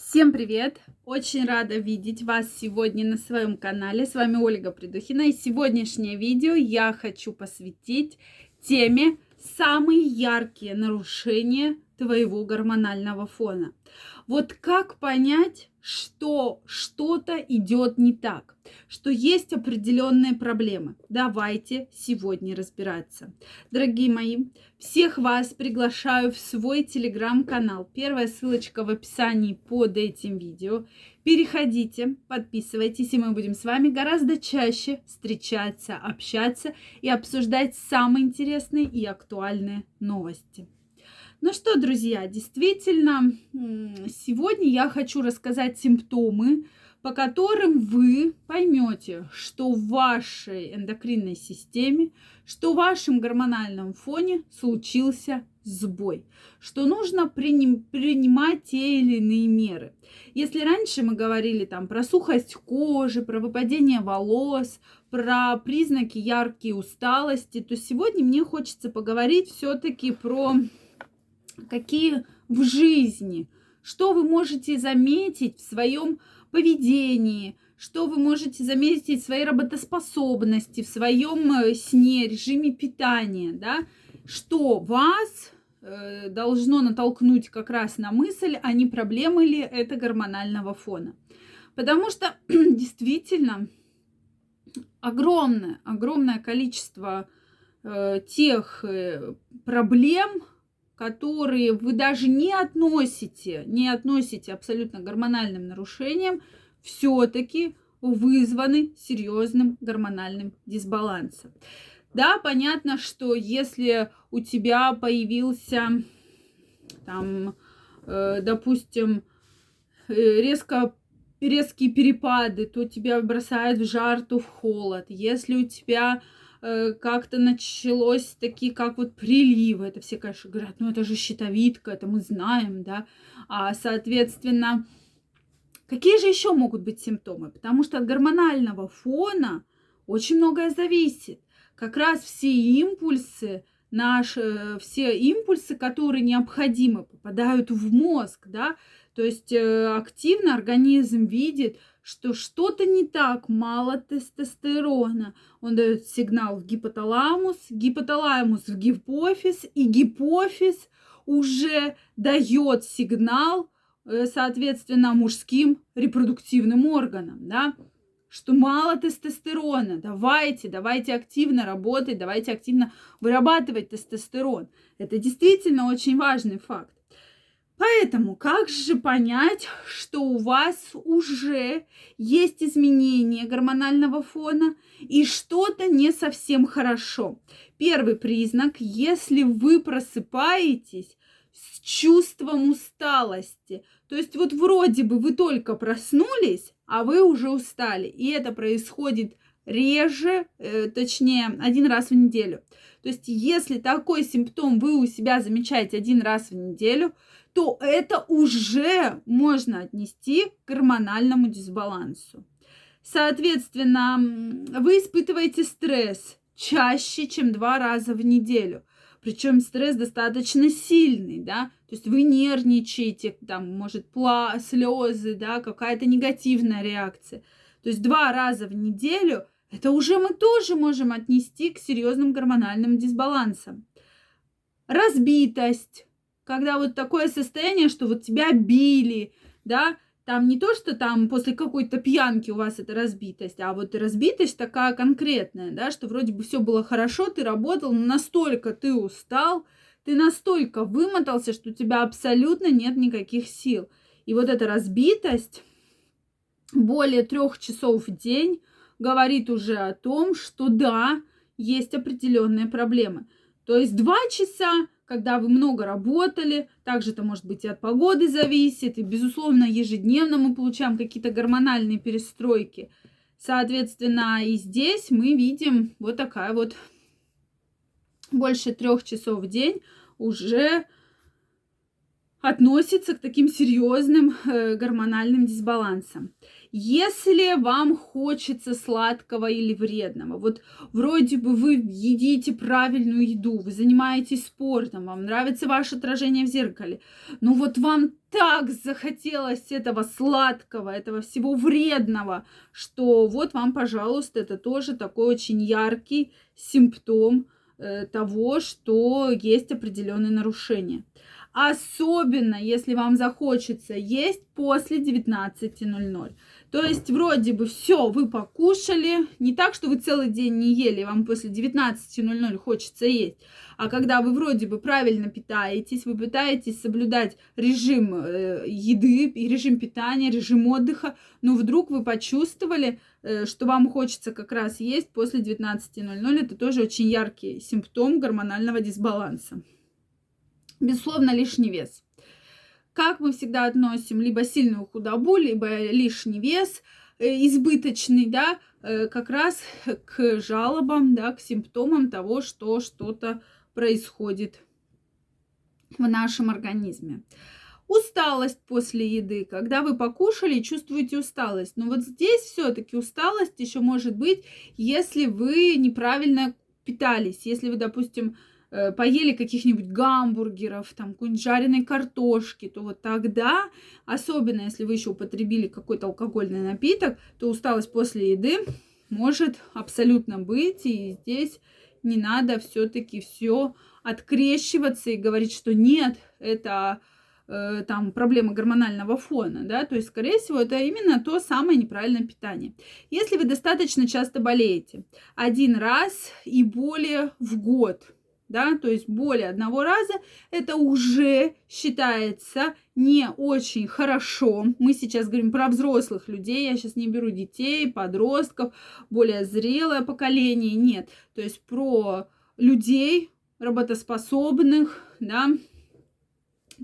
Всем привет! Очень рада видеть вас сегодня на своем канале. С вами Ольга Придухина. И сегодняшнее видео я хочу посвятить теме самые яркие нарушения твоего гормонального фона. Вот как понять, что что-то идет не так, что есть определенные проблемы. Давайте сегодня разбираться. Дорогие мои, всех вас приглашаю в свой телеграм-канал. Первая ссылочка в описании под этим видео. Переходите, подписывайтесь, и мы будем с вами гораздо чаще встречаться, общаться и обсуждать самые интересные и актуальные новости. Ну что, друзья, действительно, сегодня я хочу рассказать симптомы, по которым вы поймете, что в вашей эндокринной системе, что в вашем гормональном фоне случился сбой, что нужно приним, принимать те или иные меры. Если раньше мы говорили там про сухость кожи, про выпадение волос, про признаки яркие усталости, то сегодня мне хочется поговорить все-таки про какие в жизни, что вы можете заметить в своем поведении, что вы можете заметить в своей работоспособности, в своем э, сне, режиме питания, да, что вас э, должно натолкнуть как раз на мысль, а не проблемы ли это гормонального фона. Потому что действительно огромное, огромное количество э, тех э, проблем, которые вы даже не относите, не относите абсолютно гормональным нарушениям, все-таки вызваны серьезным гормональным дисбалансом. Да, понятно, что если у тебя появился там, э, допустим, э, резко резкие перепады, то тебя бросает в жар, то в холод. Если у тебя как-то началось такие, как вот приливы. Это все, конечно, говорят, ну это же щитовидка, это мы знаем, да. А, соответственно, какие же еще могут быть симптомы? Потому что от гормонального фона очень многое зависит. Как раз все импульсы, наши, все импульсы, которые необходимы, попадают в мозг, да, то есть э, активно организм видит, что что-то не так, мало тестостерона. Он дает сигнал в гипоталамус, гипоталамус в гипофиз, и гипофиз уже дает сигнал, э, соответственно, мужским репродуктивным органам, да, что мало тестостерона, давайте, давайте активно работать, давайте активно вырабатывать тестостерон. Это действительно очень важный факт. Поэтому как же понять, что у вас уже есть изменение гормонального фона и что-то не совсем хорошо? Первый признак, если вы просыпаетесь с чувством усталости, то есть вот вроде бы вы только проснулись, а вы уже устали, и это происходит реже, э, точнее, один раз в неделю. То есть, если такой симптом вы у себя замечаете один раз в неделю, то это уже можно отнести к гормональному дисбалансу. Соответственно, вы испытываете стресс чаще, чем два раза в неделю. Причем стресс достаточно сильный, да, то есть вы нервничаете, там, может, пла, слезы, да, какая-то негативная реакция. То есть два раза в неделю это уже мы тоже можем отнести к серьезным гормональным дисбалансам. Разбитость, когда вот такое состояние, что вот тебя били, да, там не то, что там после какой-то пьянки у вас это разбитость, а вот разбитость такая конкретная, да, что вроде бы все было хорошо, ты работал, но настолько ты устал, ты настолько вымотался, что у тебя абсолютно нет никаких сил. И вот эта разбитость более трех часов в день говорит уже о том, что да, есть определенные проблемы. То есть два часа когда вы много работали, также это может быть и от погоды зависит, и, безусловно, ежедневно мы получаем какие-то гормональные перестройки. Соответственно, и здесь мы видим вот такая вот больше трех часов в день уже относится к таким серьезным э, гормональным дисбалансам. Если вам хочется сладкого или вредного, вот вроде бы вы едите правильную еду, вы занимаетесь спортом, вам нравится ваше отражение в зеркале, но вот вам так захотелось этого сладкого, этого всего вредного, что вот вам, пожалуйста, это тоже такой очень яркий симптом э, того, что есть определенные нарушения. Особенно, если вам захочется есть после 19.00. То есть вроде бы все, вы покушали, не так, что вы целый день не ели, вам после 19.00 хочется есть, а когда вы вроде бы правильно питаетесь, вы пытаетесь соблюдать режим э, еды, режим питания, режим отдыха, но вдруг вы почувствовали, э, что вам хочется как раз есть после 19.00, это тоже очень яркий симптом гормонального дисбаланса. Безусловно, лишний вес как мы всегда относим либо сильную худобу, либо лишний вес э, избыточный, да, э, как раз к жалобам, да, к симптомам того, что что-то происходит в нашем организме. Усталость после еды, когда вы покушали, чувствуете усталость. Но вот здесь все-таки усталость еще может быть, если вы неправильно питались, если вы, допустим, поели каких-нибудь гамбургеров, там какой-нибудь жареной картошки, то вот тогда, особенно если вы еще употребили какой-то алкогольный напиток, то усталость после еды может абсолютно быть, и здесь не надо все-таки все открещиваться и говорить, что нет, это э, там проблема гормонального фона, да, то есть, скорее всего, это именно то самое неправильное питание. Если вы достаточно часто болеете, один раз и более в год, да, то есть более одного раза, это уже считается не очень хорошо. Мы сейчас говорим про взрослых людей, я сейчас не беру детей, подростков, более зрелое поколение, нет. То есть про людей работоспособных, да,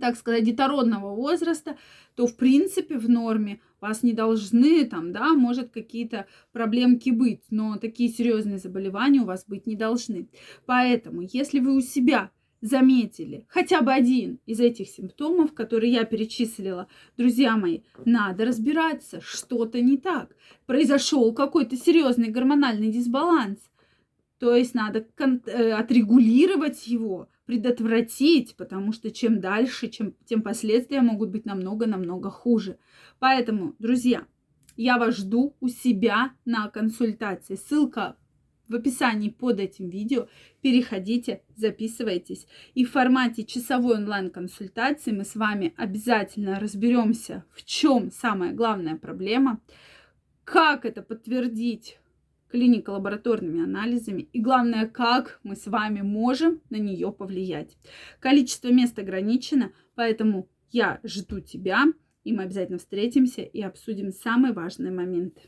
так сказать, детородного возраста, то в принципе в норме вас не должны там, да, может какие-то проблемки быть, но такие серьезные заболевания у вас быть не должны. Поэтому, если вы у себя заметили хотя бы один из этих симптомов, которые я перечислила, друзья мои, надо разбираться, что-то не так. Произошел какой-то серьезный гормональный дисбаланс. То есть надо э, отрегулировать его, предотвратить, потому что чем дальше, чем, тем последствия могут быть намного-намного хуже. Поэтому, друзья, я вас жду у себя на консультации. Ссылка в описании под этим видео. Переходите, записывайтесь. И в формате часовой онлайн-консультации мы с вами обязательно разберемся, в чем самая главная проблема, как это подтвердить клинико-лабораторными анализами и главное, как мы с вами можем на нее повлиять. Количество мест ограничено, поэтому я жду тебя, и мы обязательно встретимся и обсудим самые важные моменты.